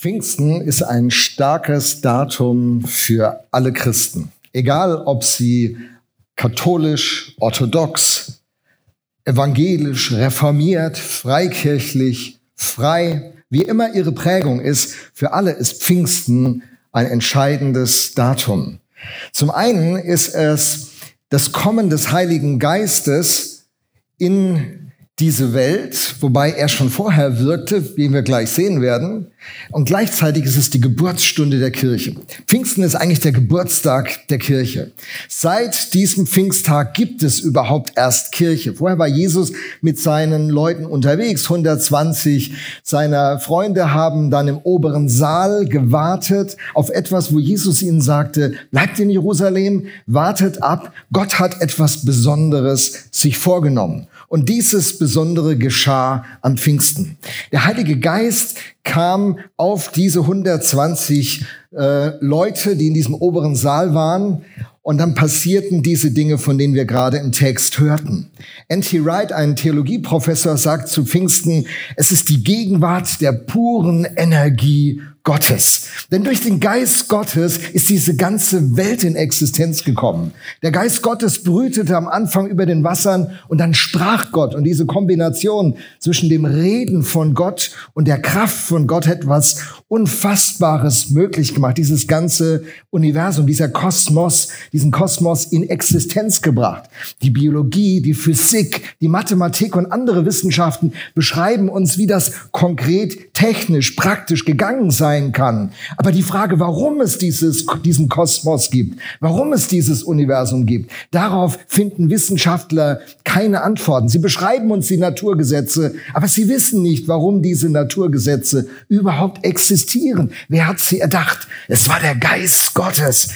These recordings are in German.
Pfingsten ist ein starkes Datum für alle Christen. Egal, ob sie katholisch, orthodox, evangelisch, reformiert, freikirchlich, frei, wie immer ihre Prägung ist, für alle ist Pfingsten ein entscheidendes Datum. Zum einen ist es das Kommen des Heiligen Geistes in diese Welt, wobei er schon vorher wirkte, wie wir gleich sehen werden. Und gleichzeitig ist es die Geburtsstunde der Kirche. Pfingsten ist eigentlich der Geburtstag der Kirche. Seit diesem Pfingsttag gibt es überhaupt erst Kirche. Vorher war Jesus mit seinen Leuten unterwegs. 120 seiner Freunde haben dann im oberen Saal gewartet auf etwas, wo Jesus ihnen sagte, bleibt in Jerusalem, wartet ab. Gott hat etwas Besonderes sich vorgenommen. Und dieses Besondere geschah am Pfingsten. Der Heilige Geist kam auf diese 120 äh, Leute, die in diesem oberen Saal waren. Und dann passierten diese Dinge, von denen wir gerade im Text hörten. N.T. Wright, ein Theologieprofessor, sagt zu Pfingsten, es ist die Gegenwart der puren Energie Gottes. Denn durch den Geist Gottes ist diese ganze Welt in Existenz gekommen. Der Geist Gottes brütete am Anfang über den Wassern und dann sprach Gott. Und diese Kombination zwischen dem Reden von Gott und der Kraft von Gott hat was Unfassbares möglich gemacht. Dieses ganze Universum, dieser Kosmos, diesen Kosmos in Existenz gebracht. Die Biologie, die Physik, die Mathematik und andere Wissenschaften beschreiben uns, wie das konkret, technisch, praktisch gegangen sei sein kann. Aber die Frage, warum es dieses, diesen Kosmos gibt, warum es dieses Universum gibt, darauf finden Wissenschaftler keine Antworten. Sie beschreiben uns die Naturgesetze, aber sie wissen nicht, warum diese Naturgesetze überhaupt existieren. Wer hat sie erdacht? Es war der Geist Gottes,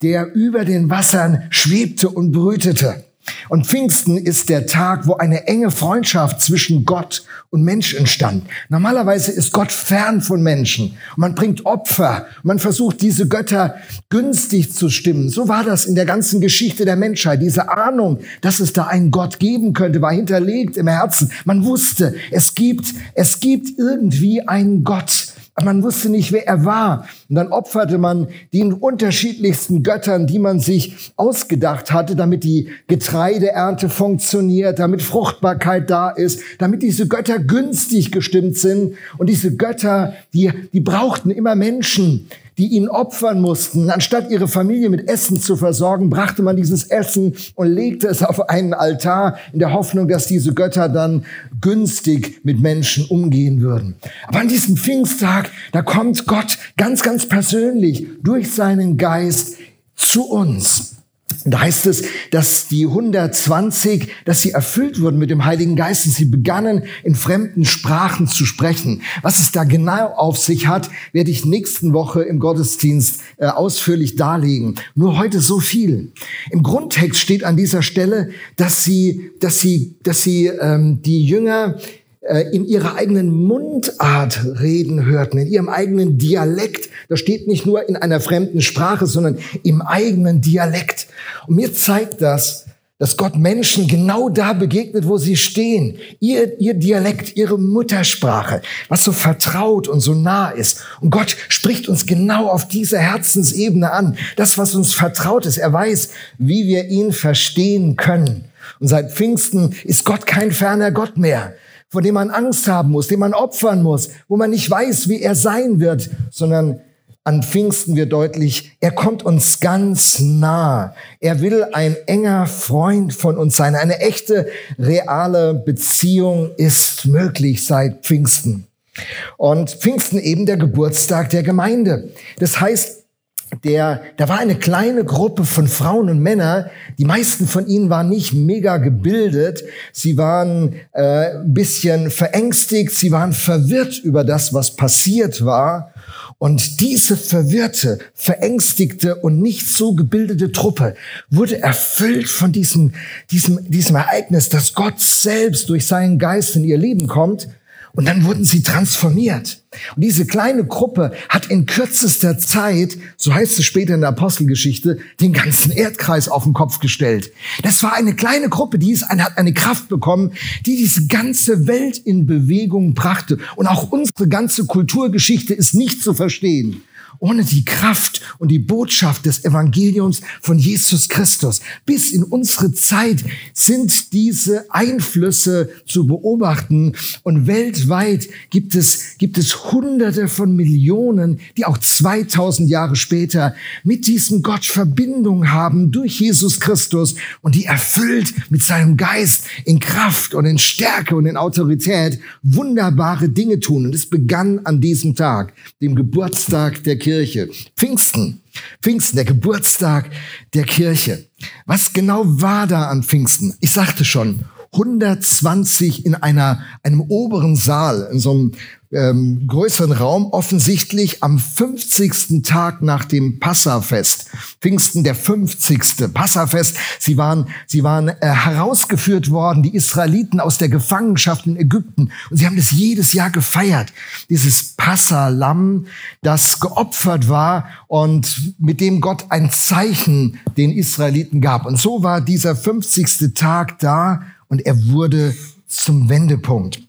der über den Wassern schwebte und brütete. Und Pfingsten ist der Tag, wo eine enge Freundschaft zwischen Gott und Mensch entstand. Normalerweise ist Gott fern von Menschen. Man bringt Opfer. Man versucht, diese Götter günstig zu stimmen. So war das in der ganzen Geschichte der Menschheit. Diese Ahnung, dass es da einen Gott geben könnte, war hinterlegt im Herzen. Man wusste, es gibt, es gibt irgendwie einen Gott. Aber man wusste nicht, wer er war. Und dann opferte man den unterschiedlichsten Göttern, die man sich ausgedacht hatte, damit die Getreideernte funktioniert, damit Fruchtbarkeit da ist, damit diese Götter günstig gestimmt sind. Und diese Götter, die, die brauchten immer Menschen, die ihn opfern mussten. Anstatt ihre Familie mit Essen zu versorgen, brachte man dieses Essen und legte es auf einen Altar in der Hoffnung, dass diese Götter dann günstig mit Menschen umgehen würden. Aber an diesem Pfingsttag, da kommt Gott ganz, ganz persönlich durch seinen Geist zu uns. Da heißt es, dass die 120, dass sie erfüllt wurden mit dem Heiligen Geist und sie begannen in fremden Sprachen zu sprechen. Was es da genau auf sich hat, werde ich nächsten Woche im Gottesdienst äh, ausführlich darlegen. Nur heute so viel. Im Grundtext steht an dieser Stelle, dass sie, dass sie, dass sie ähm, die Jünger in ihrer eigenen Mundart reden hörten, in ihrem eigenen Dialekt. Das steht nicht nur in einer fremden Sprache, sondern im eigenen Dialekt. Und mir zeigt das, dass Gott Menschen genau da begegnet, wo sie stehen. Ihr, ihr Dialekt, ihre Muttersprache, was so vertraut und so nah ist. Und Gott spricht uns genau auf dieser Herzensebene an. Das, was uns vertraut ist. Er weiß, wie wir ihn verstehen können. Und seit Pfingsten ist Gott kein ferner Gott mehr, vor dem man Angst haben muss, den man opfern muss, wo man nicht weiß, wie er sein wird, sondern an Pfingsten wird deutlich, er kommt uns ganz nah. Er will ein enger Freund von uns sein. Eine echte, reale Beziehung ist möglich seit Pfingsten. Und Pfingsten eben der Geburtstag der Gemeinde. Das heißt, der, da war eine kleine Gruppe von Frauen und Männern. Die meisten von ihnen waren nicht mega gebildet. Sie waren äh, ein bisschen verängstigt. Sie waren verwirrt über das, was passiert war. Und diese verwirrte, verängstigte und nicht so gebildete Truppe wurde erfüllt von diesem, diesem, diesem Ereignis, dass Gott selbst durch seinen Geist in ihr Leben kommt Und dann wurden sie transformiert. Und diese kleine Gruppe hat in kürzester Zeit, so heißt es später in der Apostelgeschichte, den ganzen Erdkreis auf den Kopf gestellt. Das war eine kleine Gruppe, die hat eine Kraft bekommen, die diese ganze Welt in Bewegung brachte. Und auch unsere ganze Kulturgeschichte ist nicht zu verstehen ohne die Kraft und die Botschaft des Evangeliums von Jesus Christus. Bis in unsere Zeit sind diese Einflüsse zu beobachten und weltweit gibt es, gibt es hunderte von Millionen, die auch 2000 Jahre später mit diesem Gott Verbindung haben durch Jesus Christus und die erfüllt mit seinem Geist in Kraft und in Stärke und in Autorität wunderbare Dinge tun. Und es begann an diesem Tag, dem Geburtstag der Kirche. Kirche. Pfingsten. Pfingsten, der Geburtstag der Kirche. Was genau war da an Pfingsten? Ich sagte schon, 120 in einer, einem oberen Saal, in so einem ähm, größeren Raum, offensichtlich am 50. Tag nach dem Passafest. Pfingsten der 50. Passafest. Sie waren, sie waren äh, herausgeführt worden, die Israeliten aus der Gefangenschaft in Ägypten. Und sie haben das jedes Jahr gefeiert. Dieses Passalam, das geopfert war und mit dem Gott ein Zeichen den Israeliten gab. Und so war dieser 50. Tag da und er wurde zum Wendepunkt.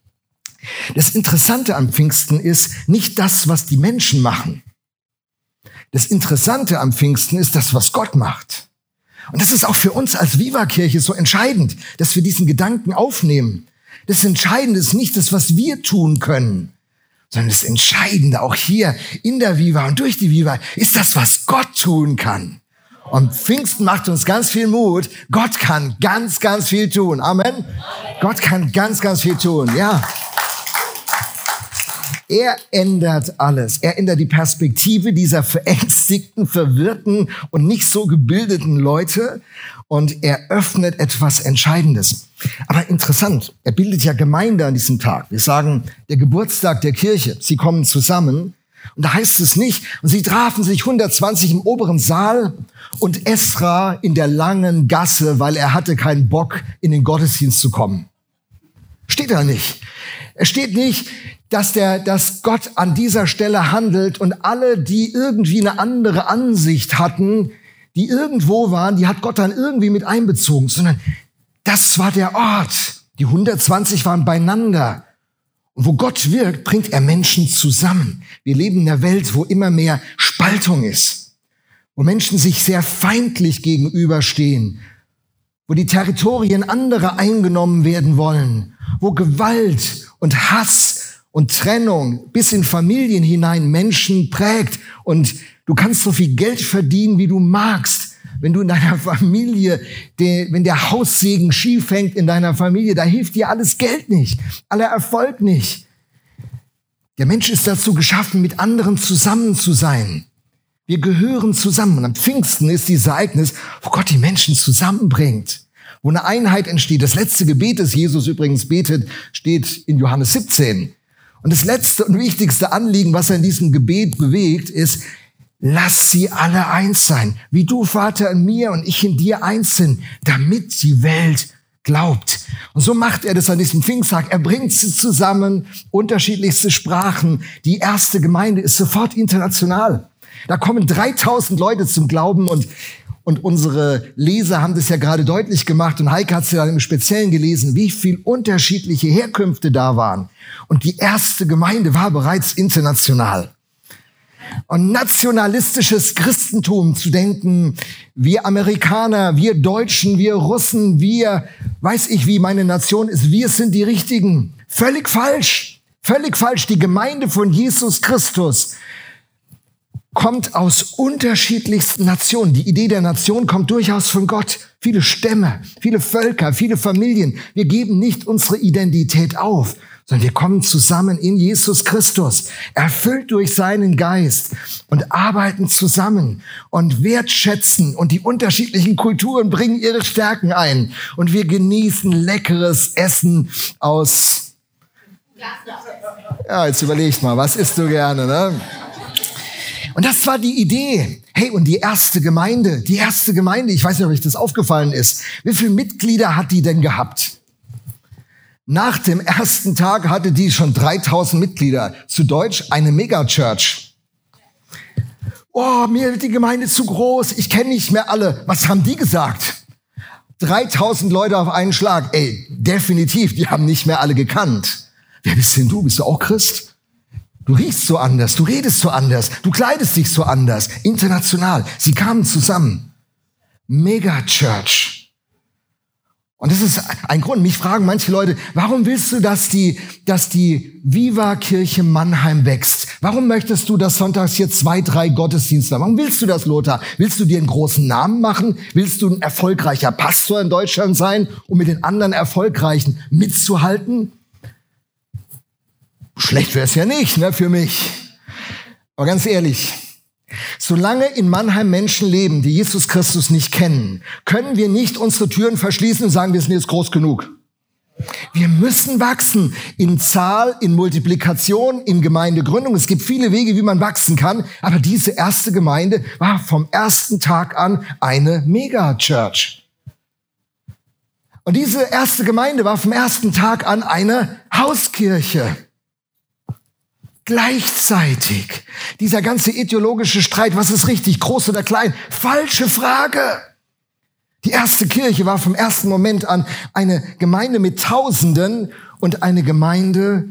Das Interessante am Pfingsten ist nicht das, was die Menschen machen. Das Interessante am Pfingsten ist das, was Gott macht. Und das ist auch für uns als Viva-Kirche so entscheidend, dass wir diesen Gedanken aufnehmen. Das Entscheidende ist nicht das, was wir tun können, sondern das Entscheidende auch hier in der Viva und durch die Viva ist das, was Gott tun kann. Und Pfingsten macht uns ganz viel Mut. Gott kann ganz, ganz viel tun. Amen. Gott kann ganz, ganz viel tun. Ja. Er ändert alles. Er ändert die Perspektive dieser verängstigten, verwirrten und nicht so gebildeten Leute und er öffnet etwas Entscheidendes. Aber interessant, er bildet ja Gemeinde an diesem Tag. Wir sagen, der Geburtstag der Kirche. Sie kommen zusammen und da heißt es nicht, und sie trafen sich 120 im oberen Saal und Esra in der langen Gasse, weil er hatte keinen Bock, in den Gottesdienst zu kommen. Steht da nicht. Es steht nicht, dass der, dass Gott an dieser Stelle handelt und alle, die irgendwie eine andere Ansicht hatten, die irgendwo waren, die hat Gott dann irgendwie mit einbezogen, sondern das war der Ort. Die 120 waren beieinander. Und wo Gott wirkt, bringt er Menschen zusammen. Wir leben in einer Welt, wo immer mehr Spaltung ist, wo Menschen sich sehr feindlich gegenüberstehen, wo die Territorien anderer eingenommen werden wollen, wo Gewalt und Hass und Trennung bis in Familien hinein Menschen prägt und du kannst so viel Geld verdienen, wie du magst. Wenn du in deiner Familie, wenn der Haussegen schief hängt in deiner Familie, da hilft dir alles Geld nicht, aller Erfolg nicht. Der Mensch ist dazu geschaffen, mit anderen zusammen zu sein. Wir gehören zusammen. Und am Pfingsten ist dieses Ereignis, wo Gott die Menschen zusammenbringt, wo eine Einheit entsteht. Das letzte Gebet, das Jesus übrigens betet, steht in Johannes 17. Und das letzte und wichtigste Anliegen, was er in diesem Gebet bewegt, ist, lass sie alle eins sein, wie du, Vater, in mir und ich in dir eins sind, damit die Welt glaubt. Und so macht er das an diesem Pfingsttag. Er bringt sie zusammen, unterschiedlichste Sprachen. Die erste Gemeinde ist sofort international. Da kommen 3000 Leute zum Glauben und und unsere Leser haben das ja gerade deutlich gemacht und Heike hat es ja dann im Speziellen gelesen, wie viel unterschiedliche Herkünfte da waren. Und die erste Gemeinde war bereits international. Und nationalistisches Christentum zu denken, wir Amerikaner, wir Deutschen, wir Russen, wir, weiß ich wie meine Nation ist, wir sind die Richtigen. Völlig falsch. Völlig falsch. Die Gemeinde von Jesus Christus kommt aus unterschiedlichsten Nationen. Die Idee der Nation kommt durchaus von Gott. Viele Stämme, viele Völker, viele Familien. Wir geben nicht unsere Identität auf, sondern wir kommen zusammen in Jesus Christus, erfüllt durch seinen Geist und arbeiten zusammen und wertschätzen und die unterschiedlichen Kulturen bringen ihre Stärken ein und wir genießen leckeres Essen aus. Ja, jetzt überleg mal, was isst du gerne, ne? Und das war die Idee. Hey, und die erste Gemeinde, die erste Gemeinde, ich weiß nicht, ob euch das aufgefallen ist. Wie viele Mitglieder hat die denn gehabt? Nach dem ersten Tag hatte die schon 3000 Mitglieder. Zu Deutsch eine Megachurch. Oh, mir wird die Gemeinde zu groß. Ich kenne nicht mehr alle. Was haben die gesagt? 3000 Leute auf einen Schlag. Ey, definitiv, die haben nicht mehr alle gekannt. Wer bist denn du? Bist du auch Christ? Du riechst so anders, du redest so anders, du kleidest dich so anders. International. Sie kamen zusammen. Megachurch. Und das ist ein Grund. Mich fragen manche Leute, warum willst du, dass die, dass die Viva-Kirche Mannheim wächst? Warum möchtest du, dass sonntags hier zwei, drei Gottesdienste haben? Warum willst du das, Lothar? Willst du dir einen großen Namen machen? Willst du ein erfolgreicher Pastor in Deutschland sein, um mit den anderen Erfolgreichen mitzuhalten? Schlecht wäre es ja nicht, ne, für mich. Aber ganz ehrlich, Solange in Mannheim Menschen leben, die Jesus Christus nicht kennen, können wir nicht unsere Türen verschließen und sagen, wir sind jetzt groß genug. Wir müssen wachsen in Zahl, in Multiplikation, in Gemeindegründung. Es gibt viele Wege, wie man wachsen kann. Aber diese erste Gemeinde war vom ersten Tag an eine Megachurch. Und diese erste Gemeinde war vom ersten Tag an eine Hauskirche gleichzeitig. Dieser ganze ideologische Streit, was ist richtig, groß oder klein? Falsche Frage. Die erste Kirche war vom ersten Moment an eine Gemeinde mit Tausenden und eine Gemeinde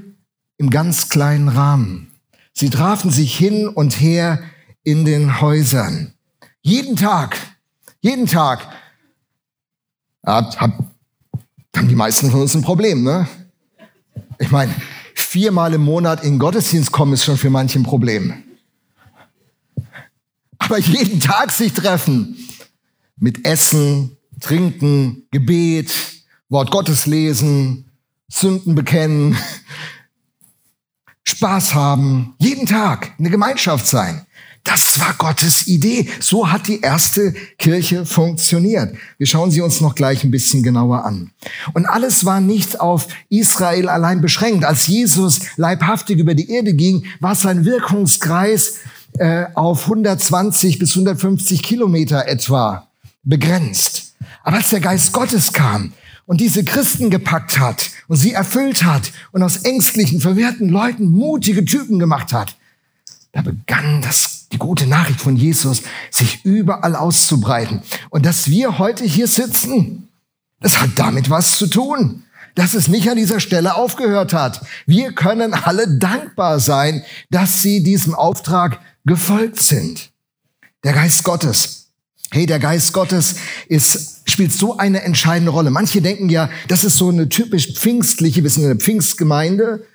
im ganz kleinen Rahmen. Sie trafen sich hin und her in den Häusern. Jeden Tag, jeden Tag hat, hat, haben die meisten von uns ein Problem, ne? Ich meine, viermal im Monat in Gottesdienst kommen, ist schon für manche ein Problem. Aber jeden Tag sich treffen mit Essen, Trinken, Gebet, Wort Gottes lesen, Sünden bekennen, Spaß haben, jeden Tag eine Gemeinschaft sein. Das war Gottes Idee. So hat die erste Kirche funktioniert. Wir schauen sie uns noch gleich ein bisschen genauer an. Und alles war nicht auf Israel allein beschränkt. Als Jesus leibhaftig über die Erde ging, war sein Wirkungskreis äh, auf 120 bis 150 Kilometer etwa begrenzt. Aber als der Geist Gottes kam und diese Christen gepackt hat und sie erfüllt hat und aus ängstlichen, verwirrten Leuten mutige Typen gemacht hat, da begann das, die gute Nachricht von Jesus sich überall auszubreiten. Und dass wir heute hier sitzen, das hat damit was zu tun, dass es nicht an dieser Stelle aufgehört hat. Wir können alle dankbar sein, dass sie diesem Auftrag gefolgt sind. Der Geist Gottes. Hey, der Geist Gottes ist, spielt so eine entscheidende Rolle. Manche denken ja, das ist so eine typisch pfingstliche, wir sind eine Pfingstgemeinde.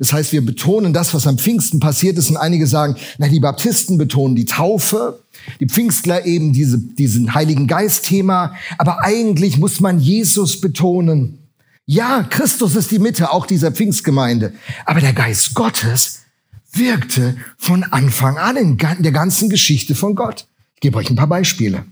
Das heißt, wir betonen das, was am Pfingsten passiert ist. Und einige sagen, na, die Baptisten betonen die Taufe, die Pfingstler eben diese, diesen Heiligen Geist-Thema. Aber eigentlich muss man Jesus betonen. Ja, Christus ist die Mitte auch dieser Pfingstgemeinde. Aber der Geist Gottes wirkte von Anfang an in der ganzen Geschichte von Gott. Ich gebe euch ein paar Beispiele.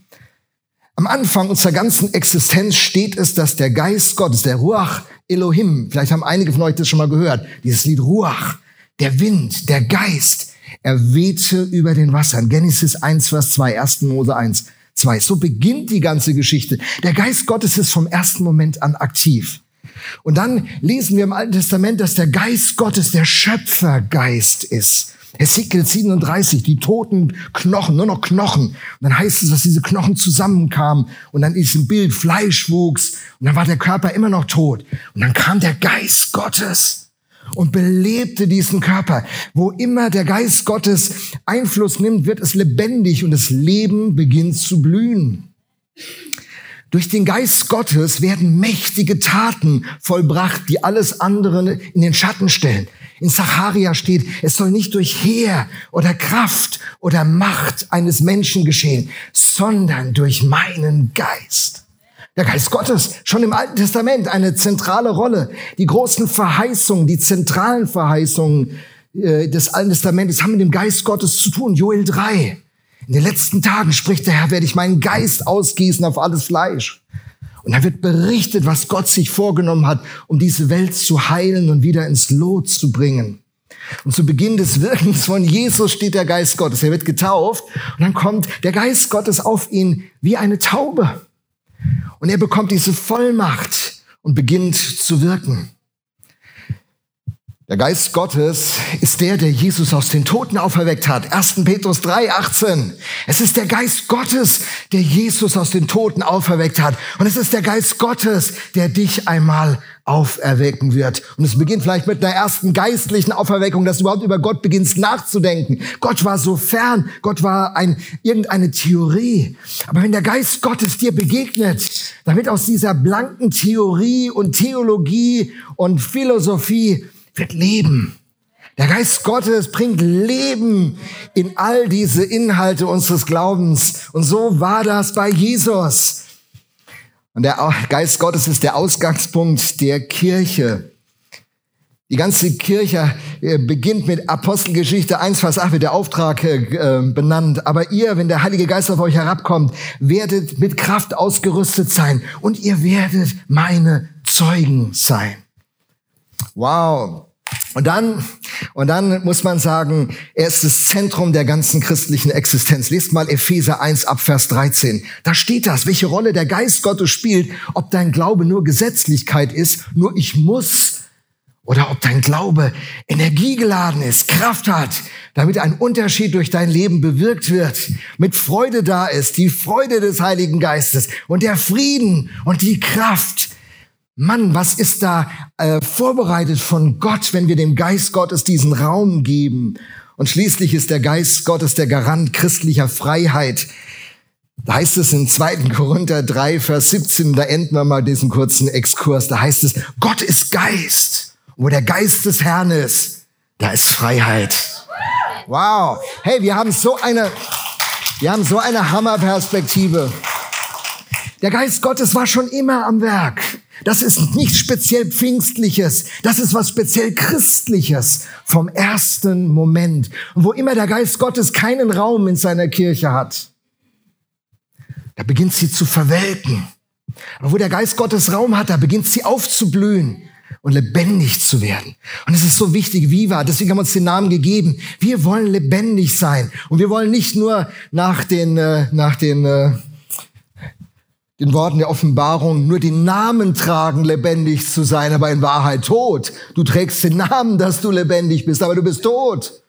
Am Anfang unserer ganzen Existenz steht es, dass der Geist Gottes, der Ruach Elohim, vielleicht haben einige von euch das schon mal gehört, dieses Lied Ruach, der Wind, der Geist, er wehte über den Wassern. Genesis 1, Vers 2, 1. Mose 1, 2. So beginnt die ganze Geschichte. Der Geist Gottes ist vom ersten Moment an aktiv. Und dann lesen wir im Alten Testament, dass der Geist Gottes der Schöpfergeist ist. Hesekiel 37, die toten Knochen, nur noch Knochen. Und dann heißt es, dass diese Knochen zusammenkamen und dann ist ein Bild, Fleisch wuchs und dann war der Körper immer noch tot. Und dann kam der Geist Gottes und belebte diesen Körper. Wo immer der Geist Gottes Einfluss nimmt, wird es lebendig und das Leben beginnt zu blühen. Durch den Geist Gottes werden mächtige Taten vollbracht, die alles andere in den Schatten stellen. In Zacharia steht, es soll nicht durch Heer oder Kraft oder Macht eines Menschen geschehen, sondern durch meinen Geist. Der Geist Gottes, schon im Alten Testament eine zentrale Rolle. Die großen Verheißungen, die zentralen Verheißungen äh, des Alten Testamentes haben mit dem Geist Gottes zu tun. Joel 3. In den letzten Tagen spricht der Herr, werde ich meinen Geist ausgießen auf alles Fleisch. Und da wird berichtet, was Gott sich vorgenommen hat, um diese Welt zu heilen und wieder ins Lot zu bringen. Und zu Beginn des Wirkens von Jesus steht der Geist Gottes. Er wird getauft und dann kommt der Geist Gottes auf ihn wie eine Taube. Und er bekommt diese Vollmacht und beginnt zu wirken. Der Geist Gottes ist der, der Jesus aus den Toten auferweckt hat. 1. Petrus 3, 18. Es ist der Geist Gottes, der Jesus aus den Toten auferweckt hat. Und es ist der Geist Gottes, der dich einmal auferwecken wird. Und es beginnt vielleicht mit einer ersten geistlichen Auferweckung, dass du überhaupt über Gott beginnst nachzudenken. Gott war so fern. Gott war ein, irgendeine Theorie. Aber wenn der Geist Gottes dir begegnet, dann wird aus dieser blanken Theorie und Theologie und Philosophie wird Leben. Der Geist Gottes bringt Leben in all diese Inhalte unseres Glaubens. Und so war das bei Jesus. Und der Geist Gottes ist der Ausgangspunkt der Kirche. Die ganze Kirche äh, beginnt mit Apostelgeschichte 1, Vers 8 wird der Auftrag äh, benannt. Aber ihr, wenn der Heilige Geist auf euch herabkommt, werdet mit Kraft ausgerüstet sein und ihr werdet meine Zeugen sein. Wow. Und dann, und dann muss man sagen, er ist das Zentrum der ganzen christlichen Existenz. Lest mal Epheser 1 ab Vers 13. Da steht das, welche Rolle der Geist Gottes spielt, ob dein Glaube nur Gesetzlichkeit ist, nur ich muss, oder ob dein Glaube energiegeladen ist, Kraft hat, damit ein Unterschied durch dein Leben bewirkt wird, mit Freude da ist, die Freude des Heiligen Geistes und der Frieden und die Kraft, Mann, was ist da äh, vorbereitet von Gott, wenn wir dem Geist Gottes diesen Raum geben? Und schließlich ist der Geist Gottes der Garant christlicher Freiheit. Da heißt es in 2. Korinther 3, Vers 17, da enden wir mal diesen kurzen Exkurs, da heißt es, Gott ist Geist. Und wo der Geist des Herrn ist, da ist Freiheit. Wow. Hey, wir haben so eine, wir haben so eine Hammerperspektive. Der Geist Gottes war schon immer am Werk. Das ist nicht speziell Pfingstliches. Das ist was speziell Christliches vom ersten Moment. Und wo immer der Geist Gottes keinen Raum in seiner Kirche hat, da beginnt sie zu verwelken. Aber wo der Geist Gottes Raum hat, da beginnt sie aufzublühen und lebendig zu werden. Und es ist so wichtig, Viva, deswegen haben wir uns den Namen gegeben. Wir wollen lebendig sein. Und wir wollen nicht nur nach den, äh, nach den, äh, den Worten der Offenbarung nur den Namen tragen, lebendig zu sein, aber in Wahrheit tot. Du trägst den Namen, dass du lebendig bist, aber du bist tot.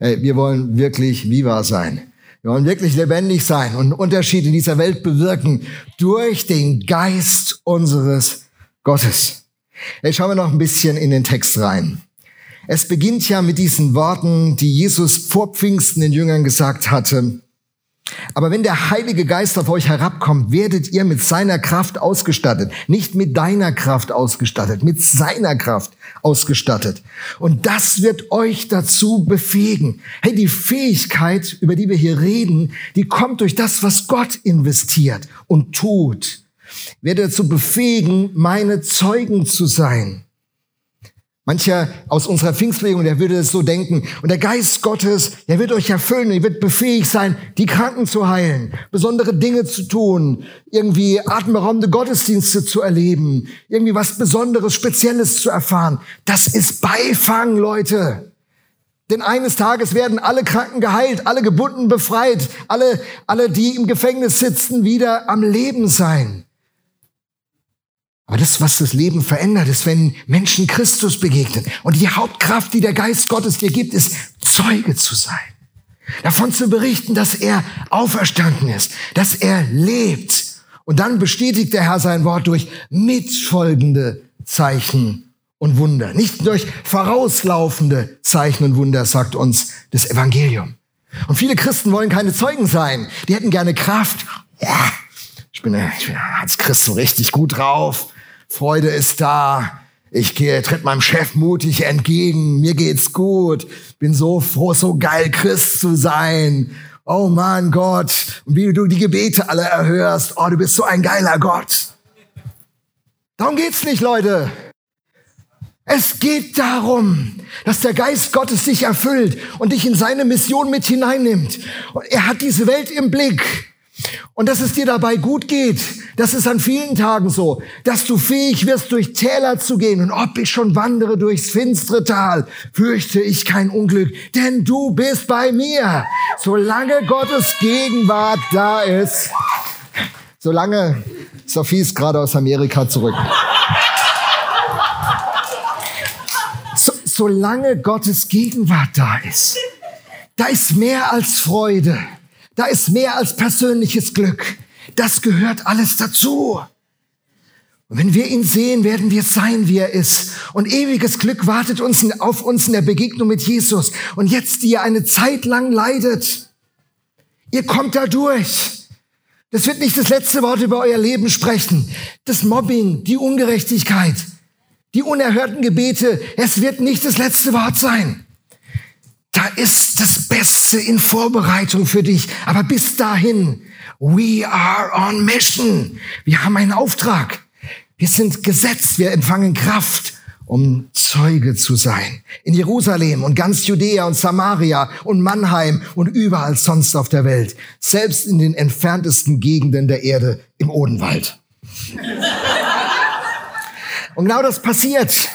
Hey, wir wollen wirklich viva sein. Wir wollen wirklich lebendig sein und einen Unterschied in dieser Welt bewirken durch den Geist unseres Gottes. Hey, schauen wir noch ein bisschen in den Text rein. Es beginnt ja mit diesen Worten, die Jesus vor Pfingsten den Jüngern gesagt hatte. Aber wenn der Heilige Geist auf euch herabkommt, werdet ihr mit seiner Kraft ausgestattet. Nicht mit deiner Kraft ausgestattet, mit seiner Kraft ausgestattet. Und das wird euch dazu befähigen. Hey, die Fähigkeit, über die wir hier reden, die kommt durch das, was Gott investiert und tut. Werde dazu befähigen, meine Zeugen zu sein. Mancher aus unserer Pfingstbewegung, der würde es so denken. Und der Geist Gottes, der wird euch erfüllen, er wird befähigt sein, die Kranken zu heilen, besondere Dinge zu tun, irgendwie atemberaubende Gottesdienste zu erleben, irgendwie was Besonderes, Spezielles zu erfahren. Das ist Beifang, Leute. Denn eines Tages werden alle Kranken geheilt, alle Gebunden befreit, alle, alle, die im Gefängnis sitzen, wieder am Leben sein. Aber das, was das Leben verändert, ist, wenn Menschen Christus begegnen. Und die Hauptkraft, die der Geist Gottes dir gibt, ist, Zeuge zu sein. Davon zu berichten, dass er auferstanden ist, dass er lebt. Und dann bestätigt der Herr sein Wort durch mitfolgende Zeichen und Wunder. Nicht durch vorauslaufende Zeichen und Wunder, sagt uns das Evangelium. Und viele Christen wollen keine Zeugen sein. Die hätten gerne Kraft. Ja, ich bin, ich bin als Christ so richtig gut drauf. Freude ist da. Ich gehe, tritt meinem Chef mutig entgegen. Mir geht's gut. Bin so froh, so geil, Christ zu sein. Oh mein Gott. Und wie du die Gebete alle erhörst. Oh, du bist so ein geiler Gott. Darum geht's nicht, Leute. Es geht darum, dass der Geist Gottes sich erfüllt und dich in seine Mission mit hineinnimmt. Und er hat diese Welt im Blick. Und dass es dir dabei gut geht, das ist an vielen Tagen so, dass du fähig wirst, durch Täler zu gehen. Und ob ich schon wandere durchs finstere Tal, fürchte ich kein Unglück, denn du bist bei mir. Solange Gottes Gegenwart da ist, solange Sophie ist gerade aus Amerika zurück. solange Gottes Gegenwart da ist, da ist mehr als Freude, da ist mehr als persönliches Glück. Das gehört alles dazu. Und wenn wir ihn sehen, werden wir sein, wie er ist. Und ewiges Glück wartet uns auf uns in der Begegnung mit Jesus. Und jetzt, die ihr eine Zeit lang leidet, ihr kommt da durch. Das wird nicht das letzte Wort über euer Leben sprechen. Das Mobbing, die Ungerechtigkeit, die unerhörten Gebete, es wird nicht das letzte Wort sein. Da ist das Beste in Vorbereitung für dich. Aber bis dahin, we are on mission. Wir haben einen Auftrag. Wir sind gesetzt, wir empfangen Kraft, um Zeuge zu sein. In Jerusalem und ganz Judäa und Samaria und Mannheim und überall sonst auf der Welt. Selbst in den entferntesten Gegenden der Erde im Odenwald. und genau das passiert.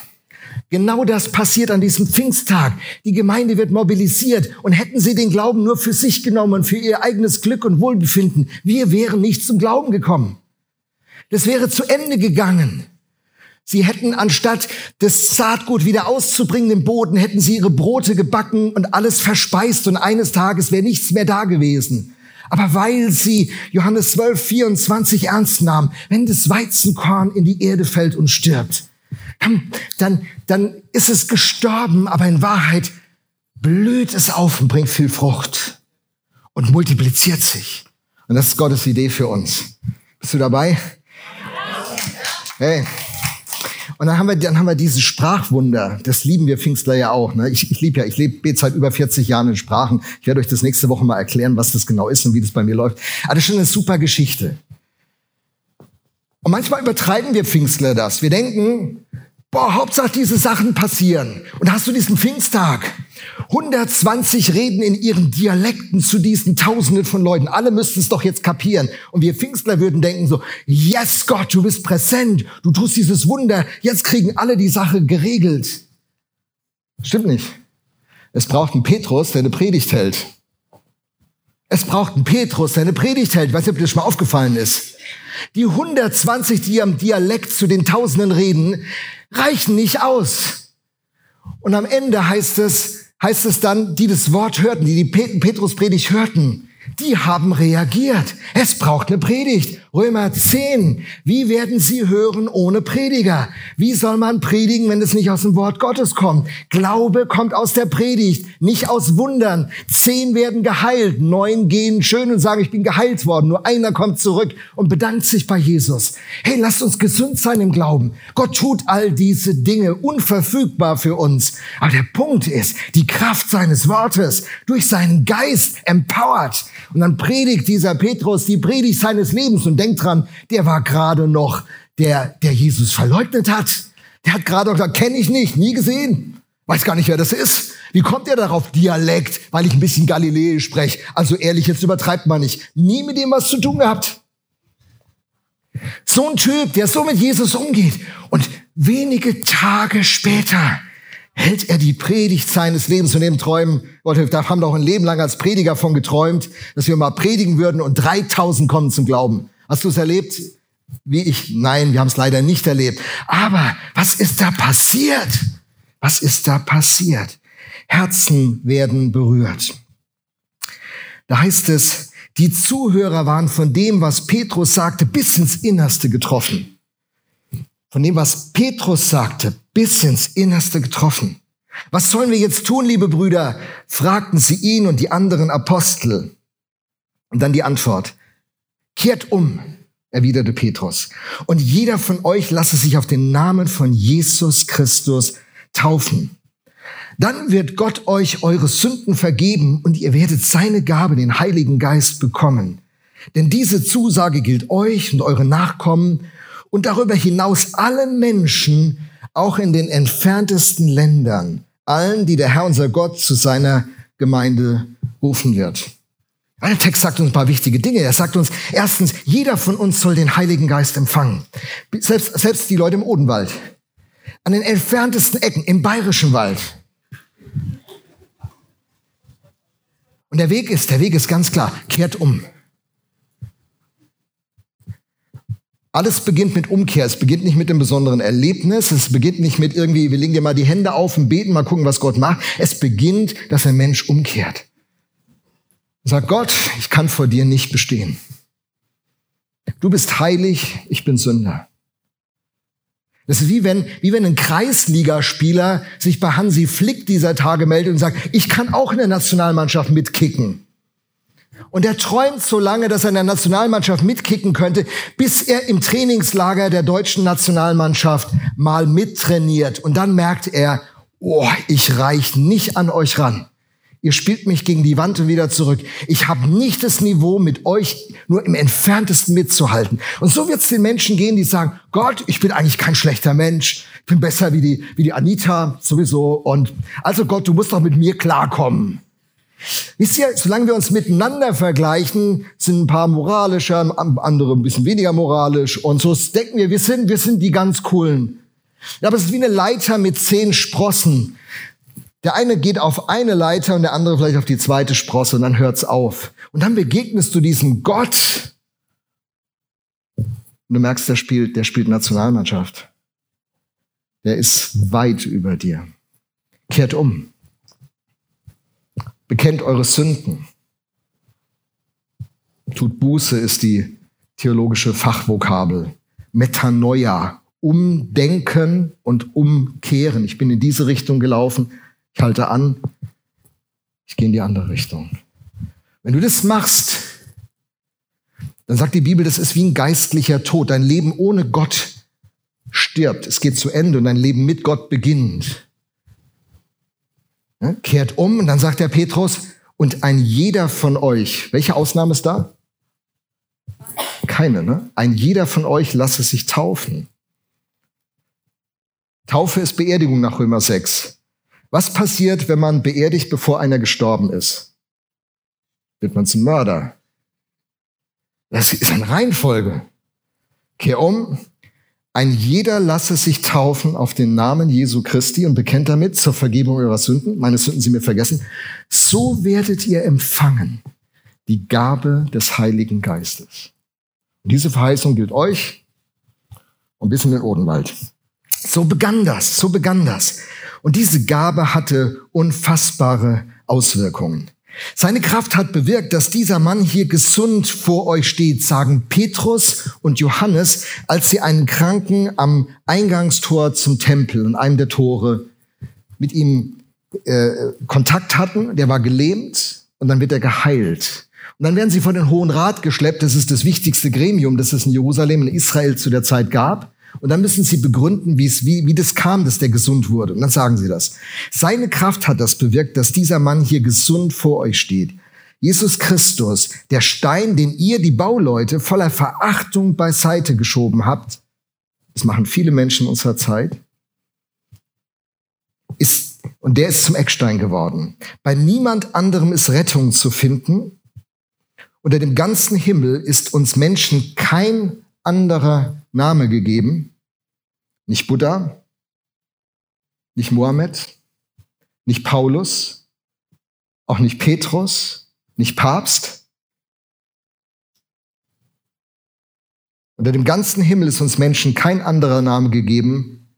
Genau das passiert an diesem Pfingsttag. Die Gemeinde wird mobilisiert und hätten sie den Glauben nur für sich genommen für ihr eigenes Glück und Wohlbefinden, wir wären nicht zum Glauben gekommen. Das wäre zu Ende gegangen. Sie hätten anstatt das Saatgut wieder auszubringen im Boden, hätten sie ihre Brote gebacken und alles verspeist und eines Tages wäre nichts mehr da gewesen. Aber weil sie Johannes 12, 24 ernst nahmen, wenn das Weizenkorn in die Erde fällt und stirbt, dann, dann, ist es gestorben, aber in Wahrheit blüht es auf und bringt viel Frucht und multipliziert sich. Und das ist Gottes Idee für uns. Bist du dabei? Hey. Und dann haben wir, dann haben wir dieses Sprachwunder. Das lieben wir Pfingstler ja auch. Ne? Ich, ich liebe ja, ich lebe seit über 40 Jahren in Sprachen. Ich werde euch das nächste Woche mal erklären, was das genau ist und wie das bei mir läuft. Aber das ist schon eine super Geschichte. Und manchmal übertreiben wir Pfingstler das. Wir denken, boah, Hauptsache diese Sachen passieren. Und hast du diesen Pfingsttag. 120 reden in ihren Dialekten zu diesen Tausenden von Leuten. Alle müssten es doch jetzt kapieren. Und wir Pfingstler würden denken so, yes Gott, du bist präsent, du tust dieses Wunder, jetzt kriegen alle die Sache geregelt. Stimmt nicht. Es braucht einen Petrus, der eine Predigt hält. Es braucht einen Petrus, der eine Predigt hält. Ich weiß nicht, ob dir das schon mal aufgefallen ist. Die 120, die am Dialekt zu den Tausenden reden, reichen nicht aus. Und am Ende heißt es, heißt es dann, die das Wort hörten, die die Petruspredigt hörten, die haben reagiert. Es braucht eine Predigt. Römer 10. Wie werden sie hören ohne Prediger? Wie soll man predigen, wenn es nicht aus dem Wort Gottes kommt? Glaube kommt aus der Predigt, nicht aus Wundern. Zehn werden geheilt, neun gehen schön und sagen, ich bin geheilt worden. Nur einer kommt zurück und bedankt sich bei Jesus. Hey, lasst uns gesund sein im Glauben. Gott tut all diese Dinge unverfügbar für uns. Aber der Punkt ist, die Kraft seines Wortes durch seinen Geist empowert. Und dann predigt dieser Petrus die Predigt seines Lebens und denkt dran, der war gerade noch der, der Jesus verleugnet hat. Der hat gerade gesagt, kenne ich nicht, nie gesehen. Weiß gar nicht, wer das ist. Wie kommt er darauf? Dialekt, weil ich ein bisschen Galiläisch spreche. Also ehrlich, jetzt übertreibt man nicht. Nie mit dem was zu tun gehabt. So ein Typ, der so mit Jesus umgeht. Und wenige Tage später hält er die Predigt seines Lebens und dem Träumen. Da haben auch ein Leben lang als Prediger von geträumt, dass wir mal predigen würden und 3000 kommen zum Glauben. Hast du es erlebt? Wie ich? Nein, wir haben es leider nicht erlebt. Aber was ist da passiert? Was ist da passiert? Herzen werden berührt. Da heißt es, die Zuhörer waren von dem, was Petrus sagte, bis ins Innerste getroffen. Von dem, was Petrus sagte, bis ins Innerste getroffen. Was sollen wir jetzt tun, liebe Brüder? fragten sie ihn und die anderen Apostel. Und dann die Antwort. Kehrt um, erwiderte Petrus, und jeder von euch lasse sich auf den Namen von Jesus Christus taufen. Dann wird Gott euch eure Sünden vergeben und ihr werdet seine Gabe, den Heiligen Geist, bekommen. Denn diese Zusage gilt euch und eure Nachkommen und darüber hinaus allen Menschen, auch in den entferntesten Ländern, allen, die der Herr unser Gott zu seiner Gemeinde rufen wird. Der Text sagt uns ein paar wichtige Dinge. Er sagt uns, erstens, jeder von uns soll den Heiligen Geist empfangen. Selbst, selbst die Leute im Odenwald. An den entferntesten Ecken, im Bayerischen Wald. Und der Weg ist, der Weg ist ganz klar, kehrt um. Alles beginnt mit Umkehr. Es beginnt nicht mit einem besonderen Erlebnis. Es beginnt nicht mit irgendwie, wir legen dir mal die Hände auf und beten, mal gucken, was Gott macht. Es beginnt, dass ein Mensch umkehrt. Sagt Gott, ich kann vor dir nicht bestehen. Du bist heilig, ich bin Sünder. Das ist wie wenn, wie wenn ein Kreisligaspieler sich bei Hansi Flick dieser Tage meldet und sagt, ich kann auch in der Nationalmannschaft mitkicken. Und er träumt so lange, dass er in der Nationalmannschaft mitkicken könnte, bis er im Trainingslager der deutschen Nationalmannschaft mal mittrainiert. Und dann merkt er, oh, ich reich nicht an euch ran. Ihr spielt mich gegen die Wand und wieder zurück. Ich habe nicht das Niveau, mit euch nur im entferntesten mitzuhalten. Und so wird es den Menschen gehen, die sagen, Gott, ich bin eigentlich kein schlechter Mensch. Ich bin besser wie die, wie die Anita sowieso. Und also Gott, du musst doch mit mir klarkommen. Wisst ihr, solange wir uns miteinander vergleichen, sind ein paar moralischer, andere ein bisschen weniger moralisch. Und so denken wir, wir sind, wir sind die ganz coolen. Ja, aber es ist wie eine Leiter mit zehn Sprossen. Der eine geht auf eine Leiter und der andere vielleicht auf die zweite Sprosse und dann hört's auf. Und dann begegnest du diesem Gott. Und du merkst, der spielt, der spielt Nationalmannschaft. Der ist weit über dir. Kehrt um. Bekennt eure Sünden. Tut Buße ist die theologische Fachvokabel. Metanoia, umdenken und umkehren. Ich bin in diese Richtung gelaufen, ich halte an, ich gehe in die andere Richtung. Wenn du das machst, dann sagt die Bibel, das ist wie ein geistlicher Tod. Dein Leben ohne Gott stirbt. Es geht zu Ende und dein Leben mit Gott beginnt. Ja, kehrt um und dann sagt der Petrus, und ein jeder von euch, welche Ausnahme ist da? Keine, ne? Ein jeder von euch lasse sich taufen. Taufe ist Beerdigung nach Römer 6. Was passiert, wenn man beerdigt, bevor einer gestorben ist? Wird man zum Mörder. Das ist eine Reihenfolge. Kehr um, ein jeder lasse sich taufen auf den Namen Jesu Christi und bekennt damit zur Vergebung eurer Sünden. Meine Sünden sind mir vergessen. So werdet ihr empfangen die Gabe des Heiligen Geistes. Und diese Verheißung gilt euch und bis in den Odenwald. So begann das, so begann das. Und diese Gabe hatte unfassbare Auswirkungen. Seine Kraft hat bewirkt, dass dieser Mann hier gesund vor euch steht, sagen Petrus und Johannes, als sie einen Kranken am Eingangstor zum Tempel und einem der Tore mit ihm äh, Kontakt hatten. Der war gelähmt und dann wird er geheilt. Und dann werden sie vor den Hohen Rat geschleppt. Das ist das wichtigste Gremium, das es in Jerusalem, in Israel zu der Zeit gab. Und dann müssen sie begründen, wie, wie, das kam, dass der gesund wurde. Und dann sagen sie das. Seine Kraft hat das bewirkt, dass dieser Mann hier gesund vor euch steht. Jesus Christus, der Stein, den ihr, die Bauleute, voller Verachtung beiseite geschoben habt, das machen viele Menschen unserer Zeit, ist, und der ist zum Eckstein geworden. Bei niemand anderem ist Rettung zu finden. Unter dem ganzen Himmel ist uns Menschen kein anderer Name gegeben. Nicht Buddha, nicht Mohammed, nicht Paulus, auch nicht Petrus, nicht Papst. Unter dem ganzen Himmel ist uns Menschen kein anderer Name gegeben,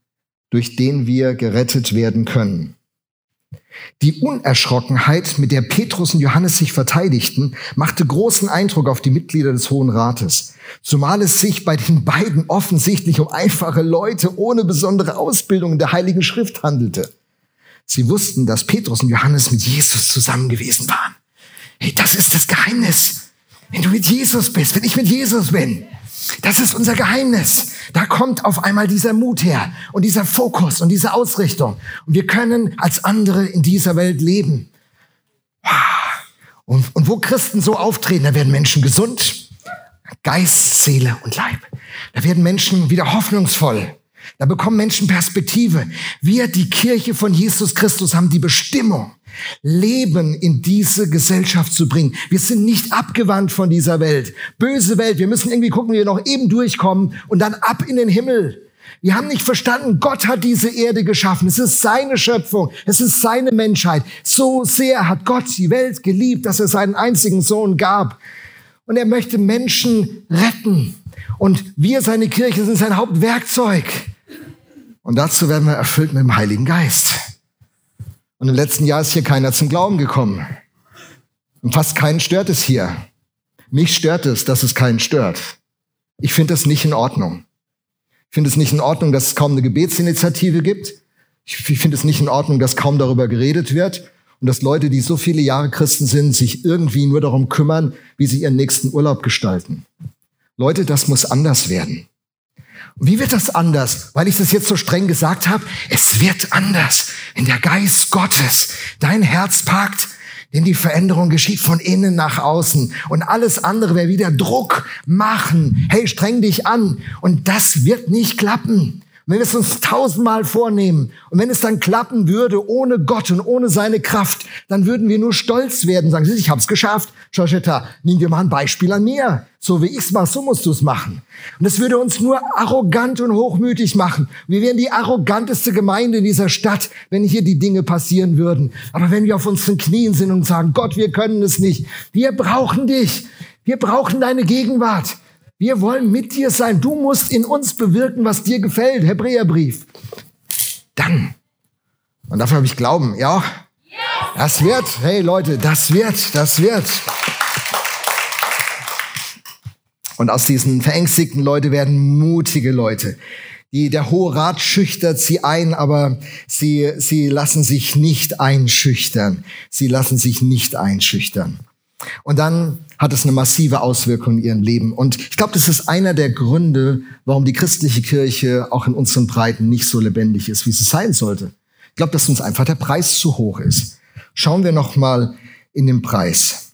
durch den wir gerettet werden können. Die Unerschrockenheit, mit der Petrus und Johannes sich verteidigten, machte großen Eindruck auf die Mitglieder des Hohen Rates, zumal es sich bei den beiden offensichtlich um einfache Leute ohne besondere Ausbildung in der Heiligen Schrift handelte. Sie wussten, dass Petrus und Johannes mit Jesus zusammen gewesen waren. Hey, das ist das Geheimnis. Wenn du mit Jesus bist, wenn ich mit Jesus bin, das ist unser Geheimnis. Da kommt auf einmal dieser Mut her und dieser Fokus und diese Ausrichtung. Und wir können als andere in dieser Welt leben. Und, und wo Christen so auftreten, da werden Menschen gesund, Geist, Seele und Leib. Da werden Menschen wieder hoffnungsvoll. Da bekommen Menschen Perspektive. Wir, die Kirche von Jesus Christus, haben die Bestimmung, Leben in diese Gesellschaft zu bringen. Wir sind nicht abgewandt von dieser Welt. Böse Welt. Wir müssen irgendwie gucken, wie wir noch eben durchkommen und dann ab in den Himmel. Wir haben nicht verstanden, Gott hat diese Erde geschaffen. Es ist seine Schöpfung. Es ist seine Menschheit. So sehr hat Gott die Welt geliebt, dass er seinen einzigen Sohn gab. Und er möchte Menschen retten. Und wir, seine Kirche, sind sein Hauptwerkzeug. Und dazu werden wir erfüllt mit dem Heiligen Geist. Und im letzten Jahr ist hier keiner zum Glauben gekommen. Und fast keinen stört es hier. Mich stört es, dass es keinen stört. Ich finde das nicht in Ordnung. Ich finde es nicht in Ordnung, dass es kaum eine Gebetsinitiative gibt. Ich finde es nicht in Ordnung, dass kaum darüber geredet wird und dass Leute, die so viele Jahre Christen sind, sich irgendwie nur darum kümmern, wie sie ihren nächsten Urlaub gestalten. Leute, das muss anders werden. Und wie wird das anders? Weil ich das jetzt so streng gesagt habe? Es wird anders, wenn der Geist Gottes dein Herz packt, denn die Veränderung geschieht von innen nach außen. Und alles andere wäre wieder Druck machen. Hey, streng dich an. Und das wird nicht klappen. Und wenn wir es uns tausendmal vornehmen und wenn es dann klappen würde ohne Gott und ohne seine Kraft, dann würden wir nur stolz werden, sagen, ich habe es geschafft. Joshetta, nimm dir mal ein Beispiel an mir. So wie ich's mache, so musst du es machen. Und es würde uns nur arrogant und hochmütig machen. Wir wären die arroganteste Gemeinde in dieser Stadt, wenn hier die Dinge passieren würden. Aber wenn wir auf unseren Knien sind und sagen, Gott, wir können es nicht. Wir brauchen dich. Wir brauchen deine Gegenwart. Wir wollen mit dir sein. Du musst in uns bewirken, was dir gefällt. Hebräerbrief. Dann. Und dafür habe ich Glauben. Ja. Das wird. Hey Leute, das wird. Das wird. Und aus diesen verängstigten Leute werden mutige Leute. Die, der Hohe Rat schüchtert sie ein, aber sie, sie lassen sich nicht einschüchtern. Sie lassen sich nicht einschüchtern. Und dann hat es eine massive Auswirkung in ihrem Leben. Und ich glaube, das ist einer der Gründe, warum die christliche Kirche auch in unseren Breiten nicht so lebendig ist, wie sie sein sollte. Ich glaube, dass uns einfach der Preis zu hoch ist. Schauen wir noch mal in den Preis.